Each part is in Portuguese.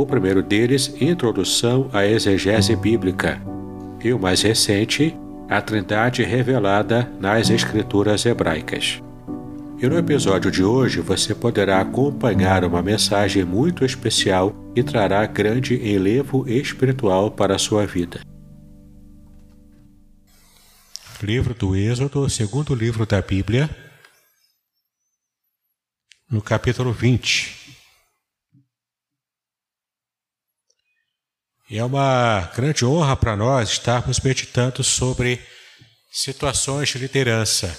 o primeiro deles, Introdução à Exegese Bíblica, e o mais recente, A Trindade Revelada nas Escrituras Hebraicas. E no episódio de hoje você poderá acompanhar uma mensagem muito especial e trará grande enlevo espiritual para a sua vida. Livro do Êxodo, segundo livro da Bíblia, no capítulo 20. E é uma grande honra para nós estarmos meditando sobre situações de liderança.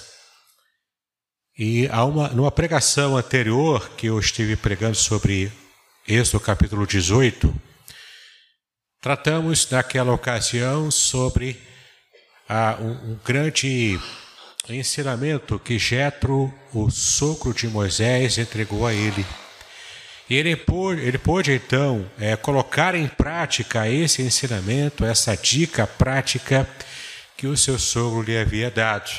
E há uma, numa pregação anterior que eu estive pregando sobre Êxodo capítulo 18, tratamos naquela ocasião sobre ah, um, um grande ensinamento que Jetro, o sogro de Moisés, entregou a ele. E ele pôde, ele pôde então é, colocar em prática esse ensinamento, essa dica prática que o seu sogro lhe havia dado.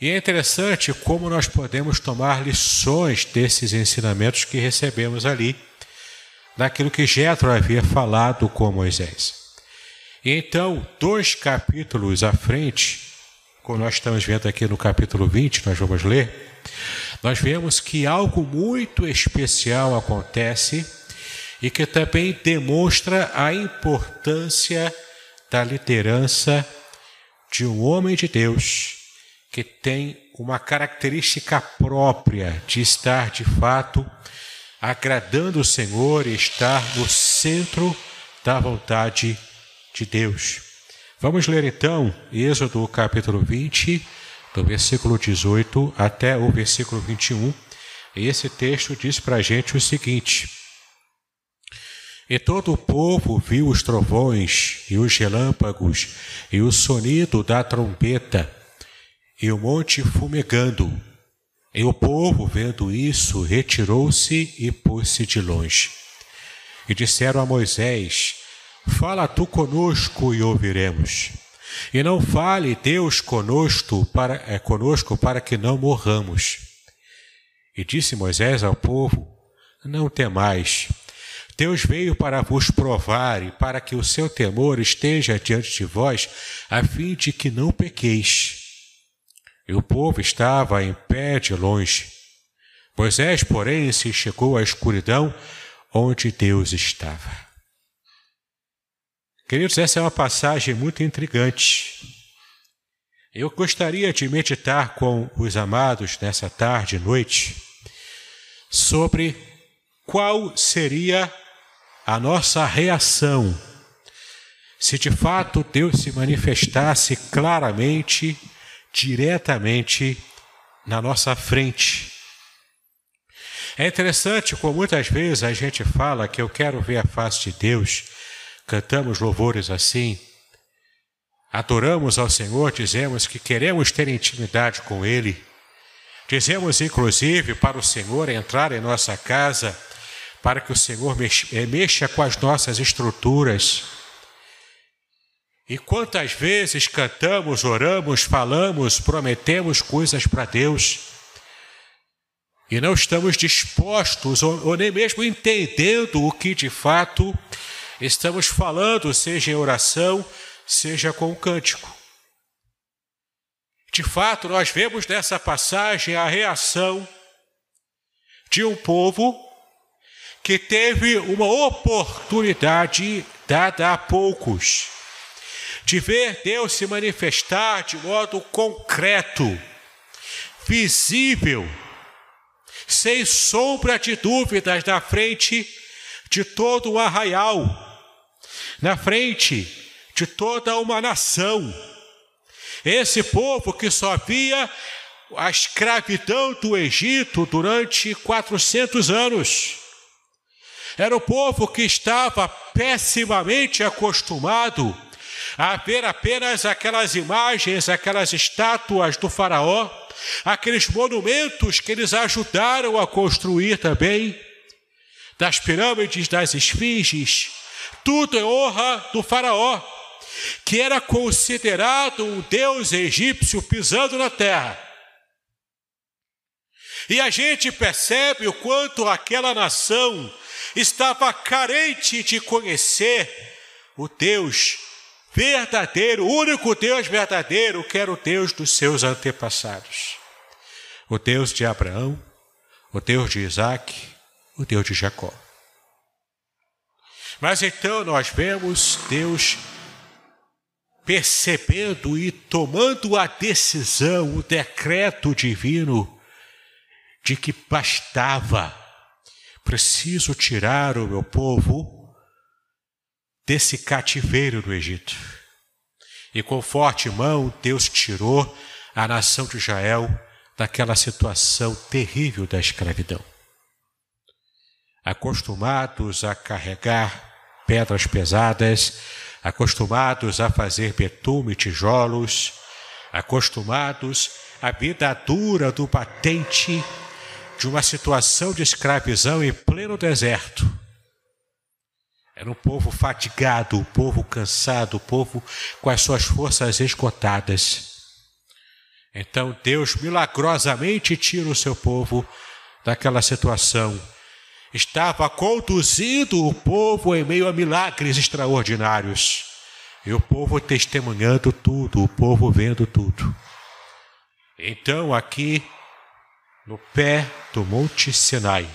E é interessante como nós podemos tomar lições desses ensinamentos que recebemos ali, daquilo que Jetro havia falado com Moisés. E então, dois capítulos à frente, como nós estamos vendo aqui no capítulo 20, nós vamos ler, nós vemos que algo muito especial acontece e que também demonstra a importância da liderança de um homem de Deus que tem uma característica própria de estar de fato agradando o Senhor e estar no centro da vontade de Deus. Vamos ler então Êxodo capítulo 20, do versículo 18 até o versículo 21. E esse texto diz para a gente o seguinte: E todo o povo viu os trovões, e os relâmpagos, e o sonido da trombeta, e o monte fumegando. E o povo, vendo isso, retirou-se e pôs-se de longe. E disseram a Moisés: Fala tu conosco e ouviremos. E não fale Deus conosco para, é, conosco para que não morramos. E disse Moisés ao povo: Não temais. Deus veio para vos provar e para que o seu temor esteja diante de vós, a fim de que não pequeis. E o povo estava em pé de longe. Moisés, porém, se chegou à escuridão onde Deus estava. Queridos, essa é uma passagem muito intrigante. Eu gostaria de meditar com os amados nessa tarde e noite sobre qual seria a nossa reação se de fato Deus se manifestasse claramente, diretamente na nossa frente. É interessante como muitas vezes a gente fala que eu quero ver a face de Deus cantamos louvores assim, adoramos ao Senhor, dizemos que queremos ter intimidade com Ele, dizemos inclusive para o Senhor entrar em nossa casa, para que o Senhor eh, mexa com as nossas estruturas. E quantas vezes cantamos, oramos, falamos, prometemos coisas para Deus e não estamos dispostos ou, ou nem mesmo entendendo o que de fato estamos falando, seja em oração, seja com o cântico. De fato, nós vemos nessa passagem a reação de um povo que teve uma oportunidade dada a poucos de ver Deus se manifestar de modo concreto, visível, sem sombra de dúvidas na frente de todo o arraial, na frente de toda uma nação. Esse povo que só via a escravidão do Egito durante 400 anos. Era o povo que estava pessimamente acostumado a ver apenas aquelas imagens, aquelas estátuas do Faraó, aqueles monumentos que eles ajudaram a construir também, das pirâmides, das esfinges, tudo em honra do Faraó, que era considerado um deus egípcio pisando na terra. E a gente percebe o quanto aquela nação estava carente de conhecer o Deus verdadeiro, o único Deus verdadeiro, que era o Deus dos seus antepassados. O Deus de Abraão, o Deus de Isaac, o Deus de Jacó. Mas então nós vemos Deus percebendo e tomando a decisão, o decreto divino de que bastava, preciso tirar o meu povo desse cativeiro do Egito. E com forte mão, Deus tirou a nação de Israel daquela situação terrível da escravidão. Acostumados a carregar pedras pesadas, acostumados a fazer betume e tijolos, acostumados à vida dura do batente de uma situação de escravidão em pleno deserto. Era um povo fatigado, um povo cansado, um povo com as suas forças esgotadas. Então Deus milagrosamente tira o seu povo daquela situação. Estava conduzindo o povo em meio a milagres extraordinários. E o povo testemunhando tudo, o povo vendo tudo. Então aqui no pé do Monte Sinai.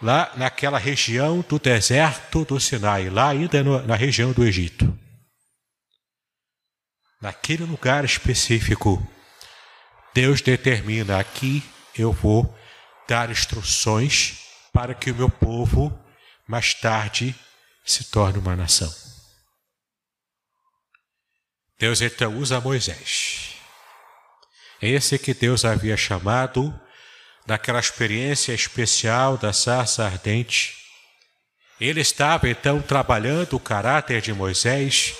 Lá naquela região do deserto do Sinai, lá ainda no, na região do Egito. Naquele lugar específico, Deus determina aqui eu vou dar instruções para que o meu povo mais tarde se torne uma nação. Deus então usa Moisés esse que Deus havia chamado daquela experiência especial da sarça ardente. Ele estava então trabalhando o caráter de Moisés.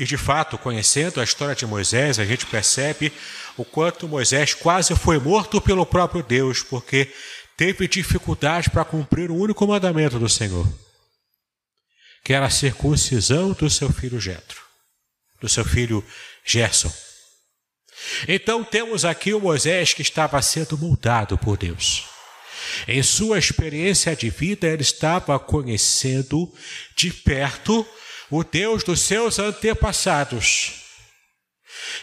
E de fato, conhecendo a história de Moisés, a gente percebe o quanto Moisés quase foi morto pelo próprio Deus, porque teve dificuldade para cumprir o único mandamento do Senhor, que era a circuncisão do seu filho Jetro, do seu filho Gerson. Então temos aqui o Moisés que estava sendo moldado por Deus. Em sua experiência de vida, ele estava conhecendo de perto o Deus dos seus antepassados.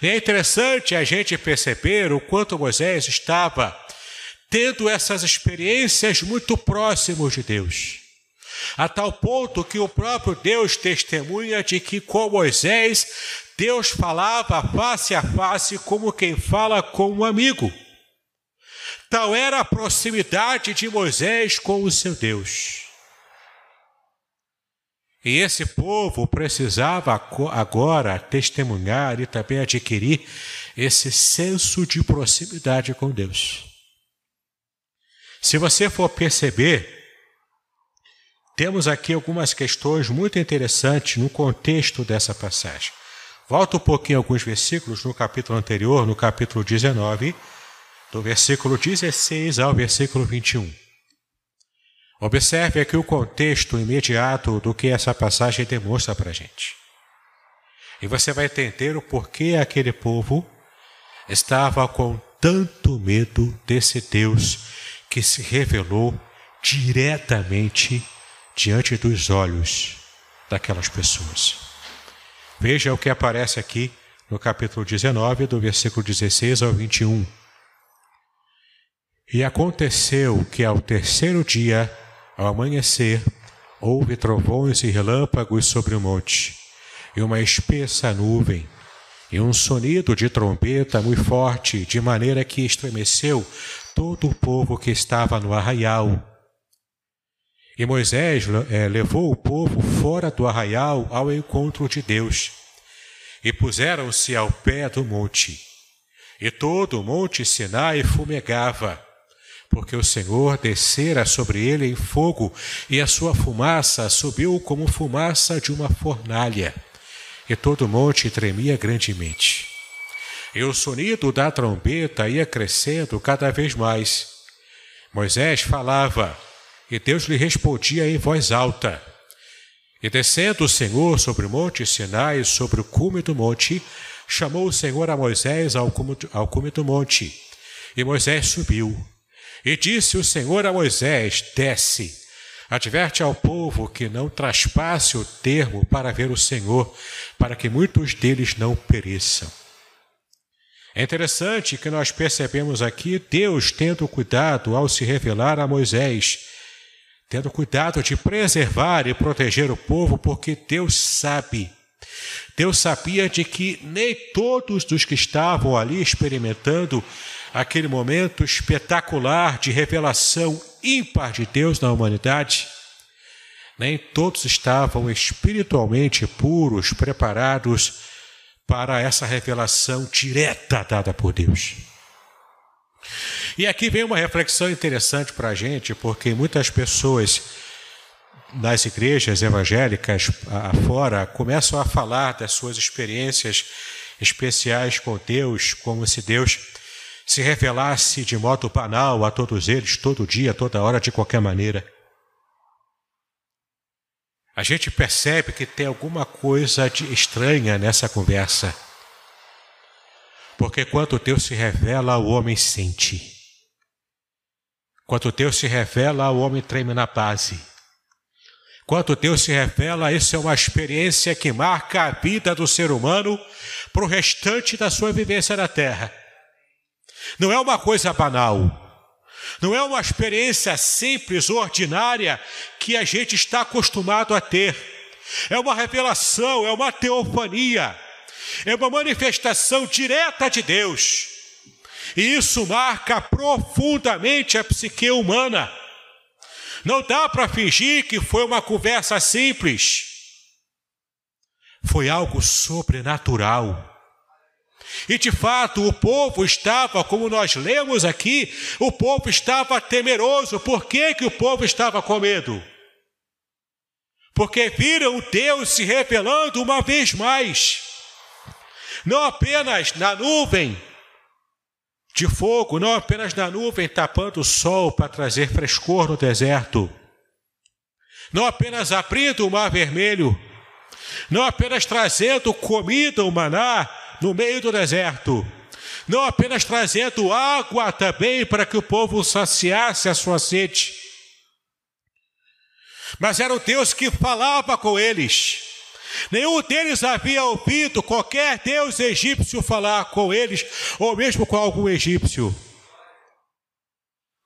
E é interessante a gente perceber o quanto Moisés estava tendo essas experiências muito próximos de Deus. A tal ponto que o próprio Deus testemunha de que com Moisés Deus falava face a face como quem fala com um amigo. Tal era a proximidade de Moisés com o seu Deus. E esse povo precisava agora testemunhar e também adquirir esse senso de proximidade com Deus. Se você for perceber, temos aqui algumas questões muito interessantes no contexto dessa passagem. Volta um pouquinho alguns versículos no capítulo anterior, no capítulo 19, do versículo 16 ao versículo 21. Observe aqui o contexto imediato do que essa passagem demonstra para a gente. E você vai entender o porquê aquele povo estava com tanto medo desse Deus que se revelou diretamente diante dos olhos daquelas pessoas. Veja o que aparece aqui no capítulo 19, do versículo 16 ao 21. E aconteceu que ao terceiro dia, ao amanhecer, houve trovões e relâmpagos sobre o monte, e uma espessa nuvem, e um sonido de trombeta muito forte, de maneira que estremeceu todo o povo que estava no arraial. E Moisés é, levou o povo fora do arraial ao encontro de Deus, e puseram-se ao pé do monte. E todo o monte Sinai fumegava, porque o Senhor descera sobre ele em fogo, e a sua fumaça subiu como fumaça de uma fornalha, e todo o monte tremia grandemente. E o sonido da trombeta ia crescendo cada vez mais. Moisés falava, e Deus lhe respondia em voz alta. E descendo o Senhor sobre o monte Sinai, sobre o cume do monte, chamou o Senhor a Moisés ao cume, ao cume do monte. E Moisés subiu. E disse o Senhor a Moisés: Desce, adverte ao povo que não traspasse o termo para ver o Senhor, para que muitos deles não pereçam. É interessante que nós percebemos aqui Deus tendo cuidado ao se revelar a Moisés, tendo cuidado de preservar e proteger o povo, porque Deus sabe Deus sabia de que nem todos dos que estavam ali experimentando aquele momento espetacular de revelação ímpar de Deus na humanidade, nem todos estavam espiritualmente puros, preparados para essa revelação direta dada por Deus. E aqui vem uma reflexão interessante para a gente, porque muitas pessoas nas igrejas evangélicas afora começam a falar das suas experiências especiais com Deus, como se Deus se revelasse de modo banal a todos eles, todo dia, toda hora, de qualquer maneira. A gente percebe que tem alguma coisa de estranha nessa conversa. Porque quando Deus se revela, o homem sente. Quando Deus se revela, o homem treme na base. Quando Deus se revela, isso é uma experiência que marca a vida do ser humano para o restante da sua vivência na terra. Não é uma coisa banal. Não é uma experiência simples, ordinária, que a gente está acostumado a ter. É uma revelação, é uma teofania, é uma manifestação direta de Deus. E isso marca profundamente a psique humana. Não dá para fingir que foi uma conversa simples. Foi algo sobrenatural. E de fato, o povo estava, como nós lemos aqui, o povo estava temeroso. Por que, que o povo estava com medo? Porque viram Deus se revelando uma vez mais, não apenas na nuvem, de fogo, não apenas na nuvem tapando o sol para trazer frescor no deserto, não apenas abrindo o mar vermelho, não apenas trazendo comida, o maná, no meio do deserto, não apenas trazendo água também para que o povo saciasse a sua sede, mas era o Deus que falava com eles, Nenhum deles havia ouvido qualquer deus egípcio falar com eles, ou mesmo com algum egípcio.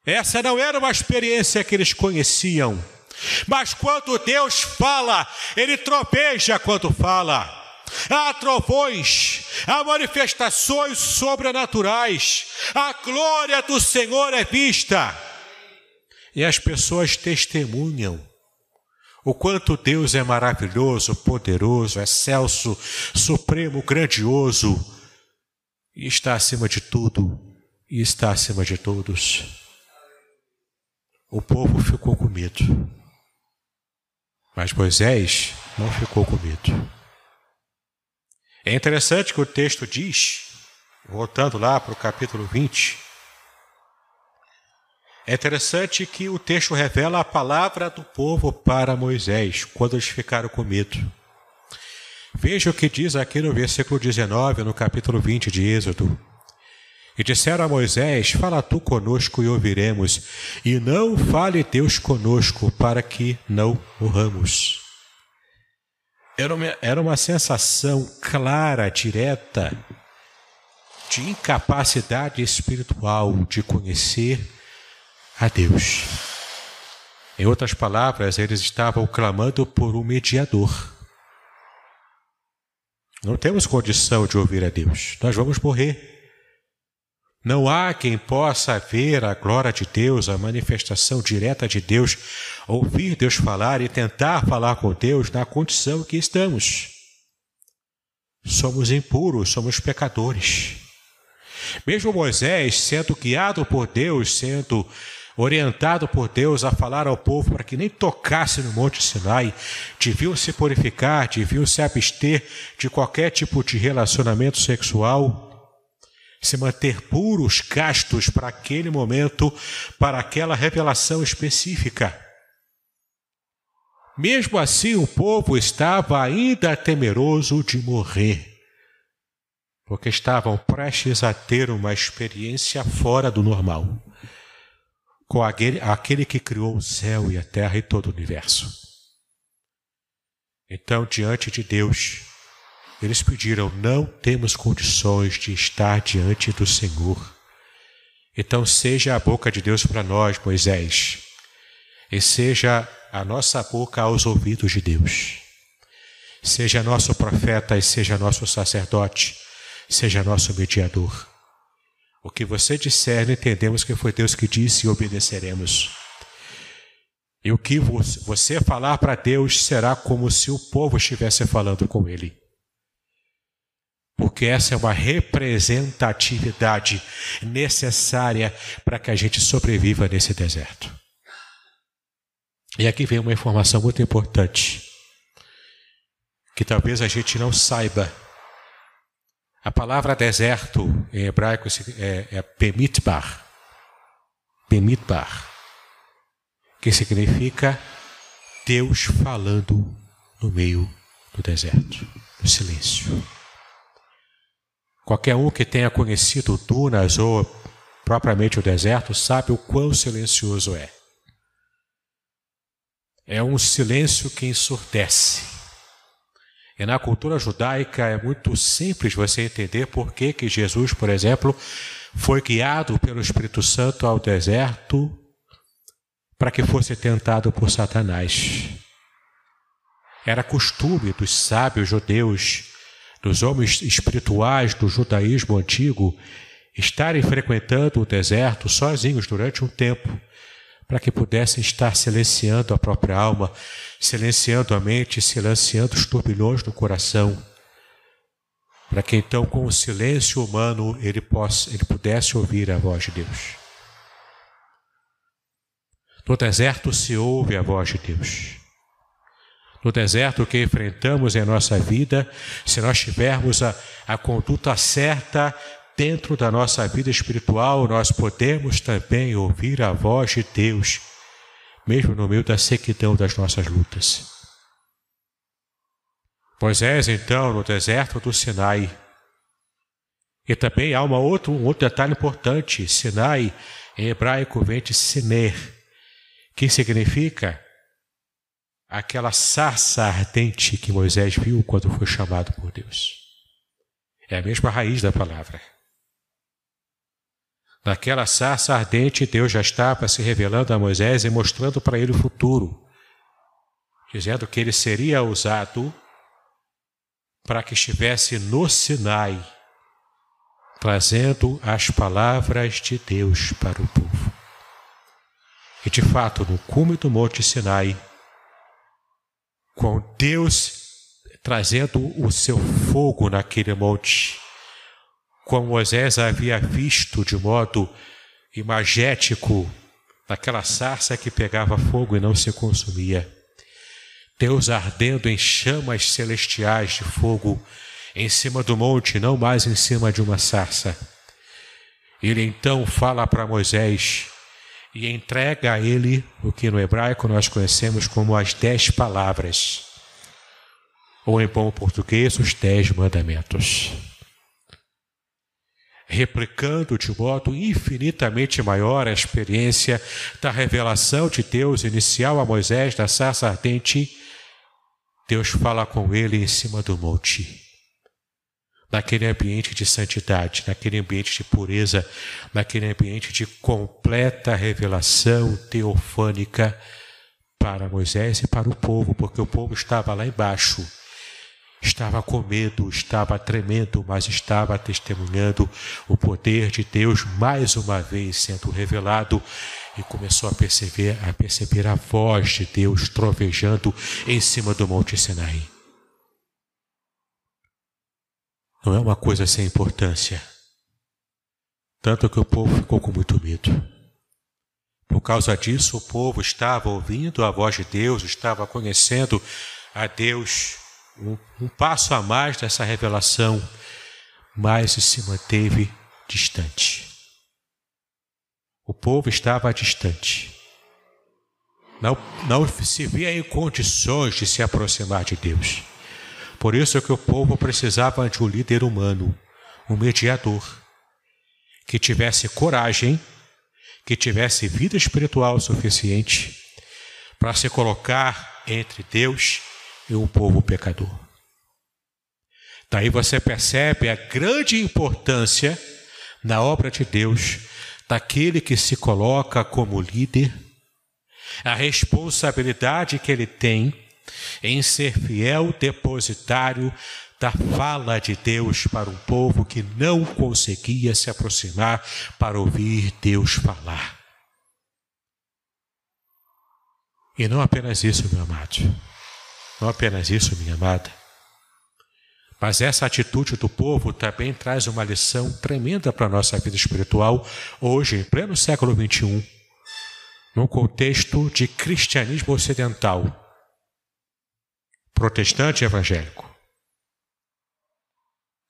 Essa não era uma experiência que eles conheciam. Mas quando Deus fala, Ele tropeja quando fala. Há trovões, há manifestações sobrenaturais, a glória do Senhor é vista. E as pessoas testemunham o quanto Deus é maravilhoso, poderoso, excelso, supremo, grandioso, e está acima de tudo, e está acima de todos. O povo ficou com medo, mas Moisés não ficou com medo. É interessante que o texto diz, voltando lá para o capítulo 20, é interessante que o texto revela a palavra do povo para Moisés, quando eles ficaram com medo. Veja o que diz aqui no versículo 19, no capítulo 20 de Êxodo. E disseram a Moisés: Fala tu conosco e ouviremos, e não fale Deus conosco, para que não morramos. Era uma, era uma sensação clara, direta, de incapacidade espiritual de conhecer a Deus. Em outras palavras, eles estavam clamando por um mediador. Não temos condição de ouvir a Deus, nós vamos morrer. Não há quem possa ver a glória de Deus, a manifestação direta de Deus, ouvir Deus falar e tentar falar com Deus na condição que estamos. Somos impuros, somos pecadores. Mesmo Moisés, sendo guiado por Deus, sendo orientado por Deus a falar ao povo para que nem tocasse no Monte Sinai, deviam se purificar, deviam se abster de qualquer tipo de relacionamento sexual se manter puros, castos para aquele momento, para aquela revelação específica. Mesmo assim, o povo estava ainda temeroso de morrer, porque estavam prestes a ter uma experiência fora do normal, com aquele, aquele que criou o céu e a terra e todo o universo. Então, diante de Deus, eles pediram: Não temos condições de estar diante do Senhor. Então, seja a boca de Deus para nós, Moisés, e seja a nossa boca aos ouvidos de Deus. Seja nosso profeta e seja nosso sacerdote, seja nosso mediador. O que você disser, entendemos que foi Deus que disse e obedeceremos. E o que você falar para Deus será como se o povo estivesse falando com Ele porque essa é uma representatividade necessária para que a gente sobreviva nesse deserto. E aqui vem uma informação muito importante, que talvez a gente não saiba. A palavra deserto em hebraico é, é Bemitbar, que significa Deus falando no meio do deserto, no silêncio. Qualquer um que tenha conhecido dunas ou propriamente o deserto sabe o quão silencioso é. É um silêncio que ensurdece. E na cultura judaica é muito simples você entender por que, que Jesus, por exemplo, foi guiado pelo Espírito Santo ao deserto para que fosse tentado por Satanás. Era costume dos sábios judeus dos homens espirituais do judaísmo antigo estarem frequentando o deserto sozinhos durante um tempo, para que pudessem estar silenciando a própria alma, silenciando a mente, silenciando os turbilhões do coração, para que então, com o silêncio humano, ele, possa, ele pudesse ouvir a voz de Deus. No deserto se ouve a voz de Deus no deserto que enfrentamos em nossa vida, se nós tivermos a, a conduta certa dentro da nossa vida espiritual, nós podemos também ouvir a voz de Deus, mesmo no meio da sequidão das nossas lutas. Moisés, então, no deserto do Sinai. E também há uma outro, um outro detalhe importante: Sinai, em hebraico, vem de Siner, que significa aquela sarça ardente que Moisés viu quando foi chamado por Deus. É a mesma raiz da palavra. Naquela sarça ardente, Deus já estava se revelando a Moisés e mostrando para ele o futuro, dizendo que ele seria usado para que estivesse no Sinai, trazendo as palavras de Deus para o povo. E de fato, no cume do Monte Sinai, com Deus trazendo o seu fogo naquele monte, como Moisés havia visto de modo imagético naquela sarça que pegava fogo e não se consumia. Deus ardendo em chamas celestiais de fogo em cima do monte, não mais em cima de uma sarça. Ele então fala para Moisés: e entrega a ele o que no hebraico nós conhecemos como as dez palavras, ou em bom português, os dez mandamentos. Replicando de modo infinitamente maior a experiência da revelação de Deus inicial a Moisés da sarça ardente, Deus fala com ele em cima do monte naquele ambiente de santidade, naquele ambiente de pureza, naquele ambiente de completa revelação teofânica para Moisés e para o povo, porque o povo estava lá embaixo. Estava com medo, estava tremendo, mas estava testemunhando o poder de Deus mais uma vez sendo revelado e começou a perceber, a perceber a voz de Deus trovejando em cima do Monte Sinai. Não é uma coisa sem importância. Tanto que o povo ficou com muito medo. Por causa disso, o povo estava ouvindo a voz de Deus, estava conhecendo a Deus um, um passo a mais dessa revelação, mas se manteve distante. O povo estava distante. Não, não se via em condições de se aproximar de Deus. Por isso é que o povo precisava de um líder humano, um mediador, que tivesse coragem, que tivesse vida espiritual suficiente para se colocar entre Deus e o povo pecador. Daí você percebe a grande importância na obra de Deus daquele que se coloca como líder, a responsabilidade que ele tem em ser fiel depositário da fala de Deus para um povo que não conseguia se aproximar para ouvir Deus falar. E não apenas isso, meu amado, não apenas isso, minha amada, mas essa atitude do povo também traz uma lição tremenda para a nossa vida espiritual hoje, em pleno século XXI, num contexto de cristianismo ocidental, protestante evangélico.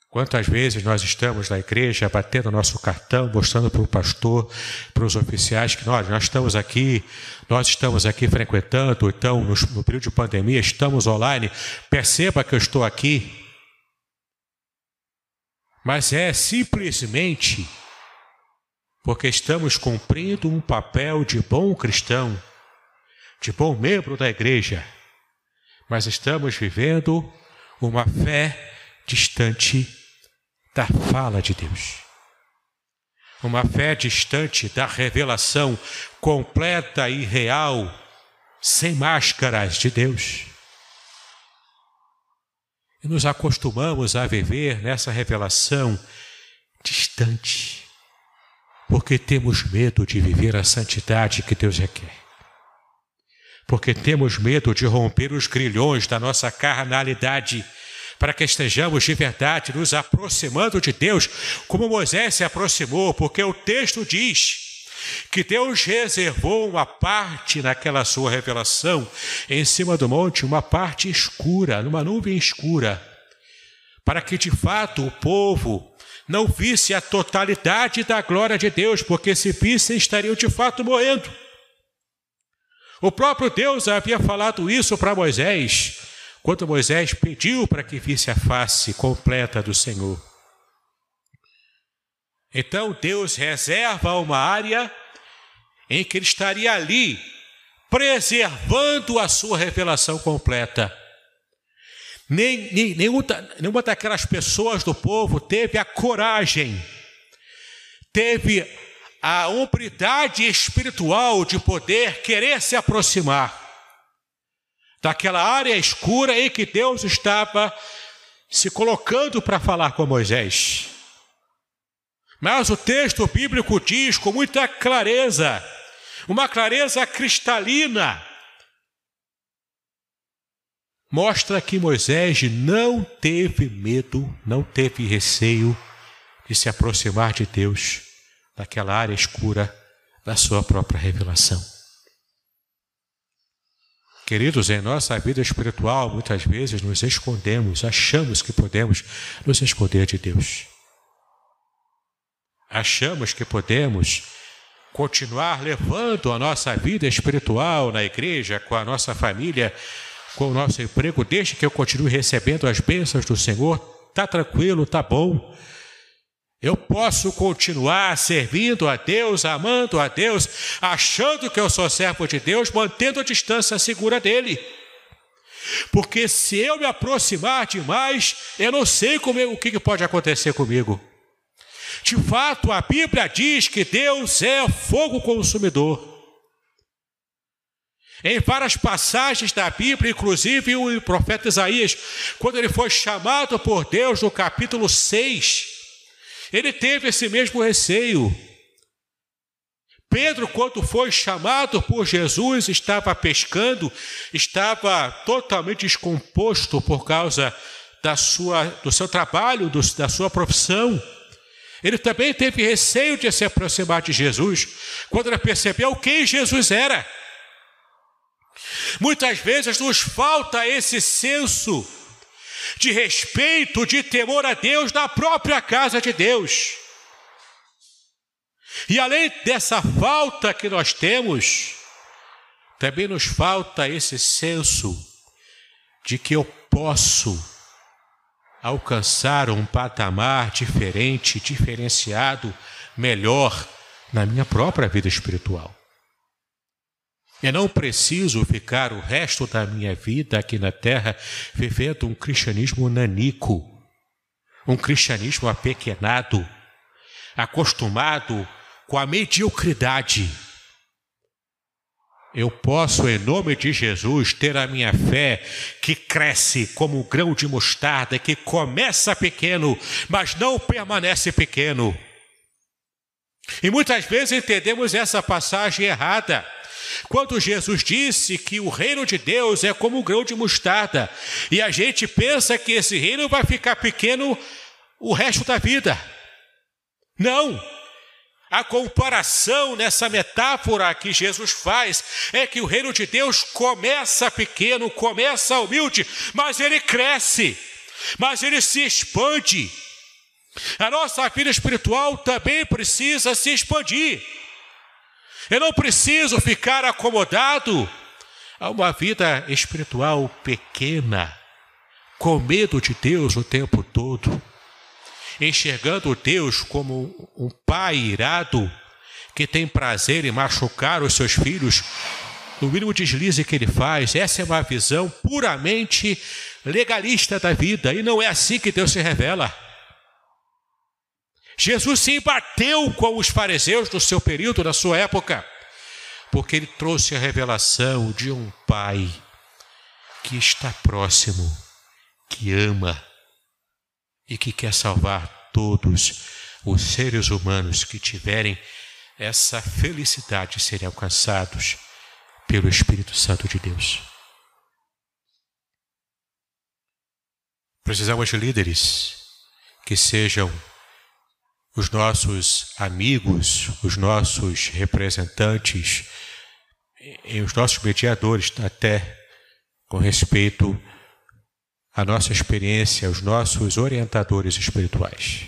Quantas vezes nós estamos na igreja batendo nosso cartão, mostrando para o pastor, para os oficiais que nós, nós estamos aqui, nós estamos aqui frequentando, então no, no período de pandemia estamos online, perceba que eu estou aqui mas é simplesmente porque estamos cumprindo um papel de bom cristão, de bom membro da igreja, mas estamos vivendo uma fé distante da fala de Deus. Uma fé distante da revelação completa e real, sem máscaras de Deus. E nos acostumamos a viver nessa revelação distante, porque temos medo de viver a santidade que Deus requer. Porque temos medo de romper os grilhões da nossa carnalidade, para que estejamos de verdade nos aproximando de Deus, como Moisés se aproximou, porque o texto diz que Deus reservou uma parte naquela sua revelação em cima do monte, uma parte escura, numa nuvem escura, para que de fato o povo não visse a totalidade da glória de Deus, porque se vissem estariam de fato morrendo. O próprio Deus havia falado isso para Moisés, quando Moisés pediu para que visse a face completa do Senhor. Então Deus reserva uma área em que ele estaria ali, preservando a sua revelação completa. Nem, nem, nenhuma, daquelas pessoas do povo teve a coragem, teve a hombridade espiritual de poder querer se aproximar daquela área escura em que Deus estava se colocando para falar com Moisés. Mas o texto bíblico diz com muita clareza, uma clareza cristalina, mostra que Moisés não teve medo, não teve receio de se aproximar de Deus daquela área escura da sua própria revelação. Queridos, em nossa vida espiritual, muitas vezes nos escondemos, achamos que podemos nos esconder de Deus achamos que podemos continuar levando a nossa vida espiritual na igreja, com a nossa família, com o nosso emprego, desde que eu continue recebendo as bênçãos do Senhor, está tranquilo, está bom. Eu posso continuar servindo a Deus, amando a Deus, achando que eu sou servo de Deus, mantendo a distância segura dele. Porque se eu me aproximar demais, eu não sei como, o que pode acontecer comigo. De fato, a Bíblia diz que Deus é fogo consumidor. Em várias passagens da Bíblia, inclusive o profeta Isaías, quando ele foi chamado por Deus no capítulo 6, ele teve esse mesmo receio. Pedro, quando foi chamado por Jesus, estava pescando, estava totalmente descomposto por causa da sua, do seu trabalho, do, da sua profissão. Ele também teve receio de se aproximar de Jesus, quando ele percebeu quem Jesus era. Muitas vezes nos falta esse senso de respeito, de temor a Deus na própria casa de Deus. E além dessa falta que nós temos, também nos falta esse senso de que eu posso alcançar um patamar diferente, diferenciado, melhor na minha própria vida espiritual. Eu não preciso ficar o resto da minha vida aqui na terra vivendo um cristianismo nanico, um cristianismo apequenado, acostumado com a mediocridade. Eu posso, em nome de Jesus, ter a minha fé que cresce como um grão de mostarda, que começa pequeno, mas não permanece pequeno. E muitas vezes entendemos essa passagem errada. Quando Jesus disse que o reino de Deus é como um grão de mostarda, e a gente pensa que esse reino vai ficar pequeno o resto da vida. Não! A comparação nessa metáfora que Jesus faz é que o reino de Deus começa pequeno, começa humilde, mas ele cresce, mas ele se expande. A nossa vida espiritual também precisa se expandir. Eu não preciso ficar acomodado a uma vida espiritual pequena, com medo de Deus o tempo todo, enxergando Deus como um pai irado que tem prazer em machucar os seus filhos no mínimo deslize que ele faz. Essa é uma visão puramente legalista da vida e não é assim que Deus se revela. Jesus se bateu com os fariseus do seu período, da sua época, porque ele trouxe a revelação de um Pai que está próximo, que ama e que quer salvar todos os seres humanos que tiverem essa felicidade de serem alcançados pelo Espírito Santo de Deus. Precisamos de líderes que sejam os nossos amigos, os nossos representantes, e os nossos mediadores, até com respeito à nossa experiência, os nossos orientadores espirituais.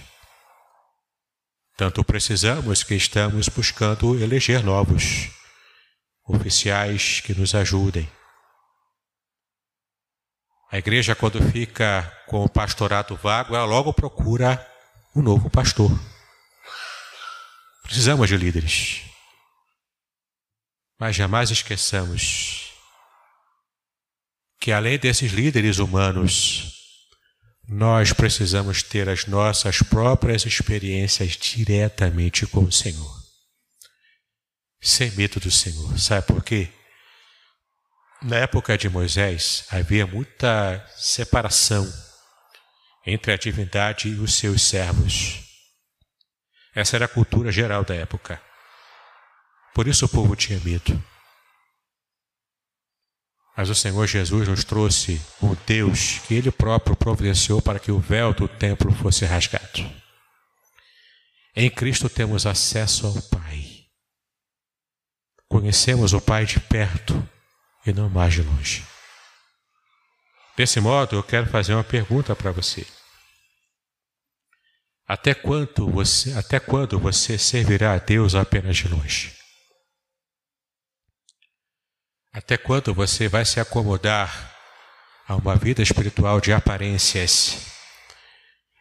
Tanto precisamos que estamos buscando eleger novos oficiais que nos ajudem. A igreja, quando fica com o pastorado vago, ela logo procura um novo pastor. Precisamos de líderes. Mas jamais esqueçamos que, além desses líderes humanos, nós precisamos ter as nossas próprias experiências diretamente com o Senhor. Sem medo do Senhor. Sabe por quê? Na época de Moisés havia muita separação entre a divindade e os seus servos. Essa era a cultura geral da época. Por isso o povo tinha medo. Mas o Senhor Jesus nos trouxe um Deus que Ele próprio providenciou para que o véu do templo fosse rasgado. Em Cristo temos acesso ao Pai. Conhecemos o Pai de perto e não mais de longe. Desse modo, eu quero fazer uma pergunta para você. Até quando você, até quando você servirá a Deus apenas de longe? Até quando você vai se acomodar a uma vida espiritual de aparências?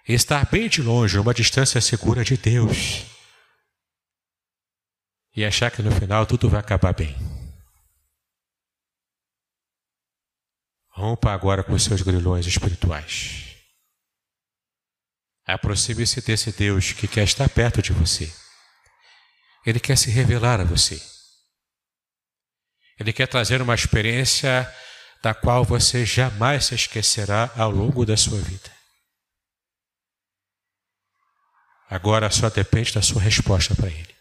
Estar bem de longe, numa distância segura de Deus. E achar que no final tudo vai acabar bem. Rompa agora com seus grilhões espirituais. Aproxime-se desse Deus que quer estar perto de você. Ele quer se revelar a você. Ele quer trazer uma experiência da qual você jamais se esquecerá ao longo da sua vida. Agora só depende da sua resposta para Ele.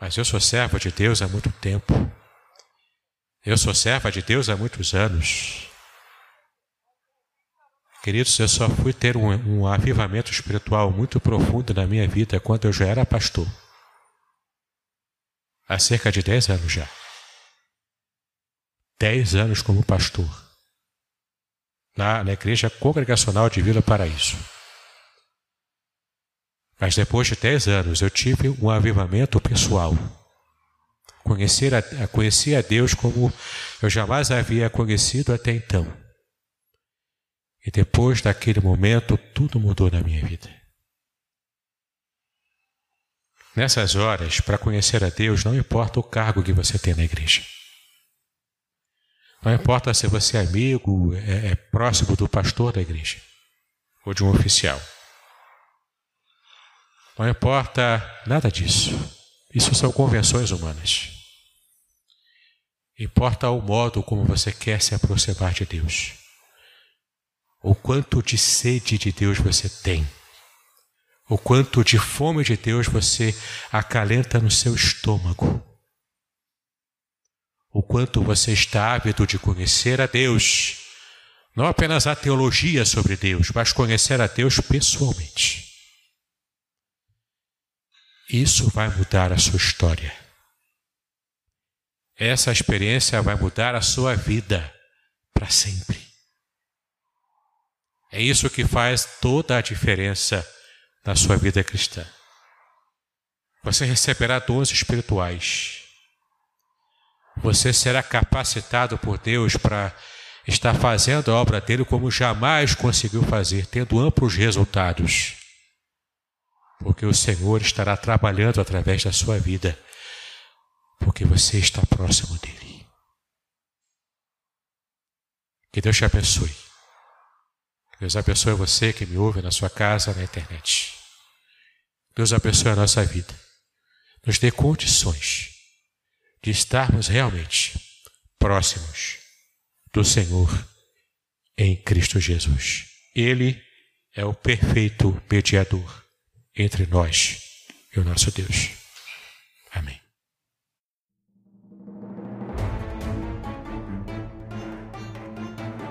Mas eu sou servo de Deus há muito tempo. Eu sou serva de Deus há muitos anos. Queridos, eu só fui ter um, um avivamento espiritual muito profundo na minha vida quando eu já era pastor. Há cerca de 10 anos já. 10 anos como pastor. Na, na Igreja Congregacional de Vila Paraíso. Mas depois de 10 anos eu tive um avivamento pessoal. Conhecer a, conheci a Deus como eu jamais havia conhecido até então. E depois daquele momento, tudo mudou na minha vida. Nessas horas, para conhecer a Deus, não importa o cargo que você tem na igreja. Não importa se você é amigo, é, é próximo do pastor da igreja ou de um oficial. Não importa nada disso. Isso são convenções humanas. Importa o modo como você quer se aproximar de Deus o quanto de sede de Deus você tem, o quanto de fome de Deus você acalenta no seu estômago, o quanto você está ávido de conhecer a Deus, não apenas a teologia sobre Deus, mas conhecer a Deus pessoalmente. Isso vai mudar a sua história. Essa experiência vai mudar a sua vida para sempre. É isso que faz toda a diferença na sua vida cristã. Você receberá dons espirituais. Você será capacitado por Deus para estar fazendo a obra dele como jamais conseguiu fazer, tendo amplos resultados. Porque o Senhor estará trabalhando através da sua vida, porque você está próximo dele. Que Deus te abençoe. Deus abençoe você que me ouve na sua casa, na internet. Deus abençoe a nossa vida. Nos dê condições de estarmos realmente próximos do Senhor em Cristo Jesus. Ele é o perfeito mediador entre nós e o nosso Deus. Amém.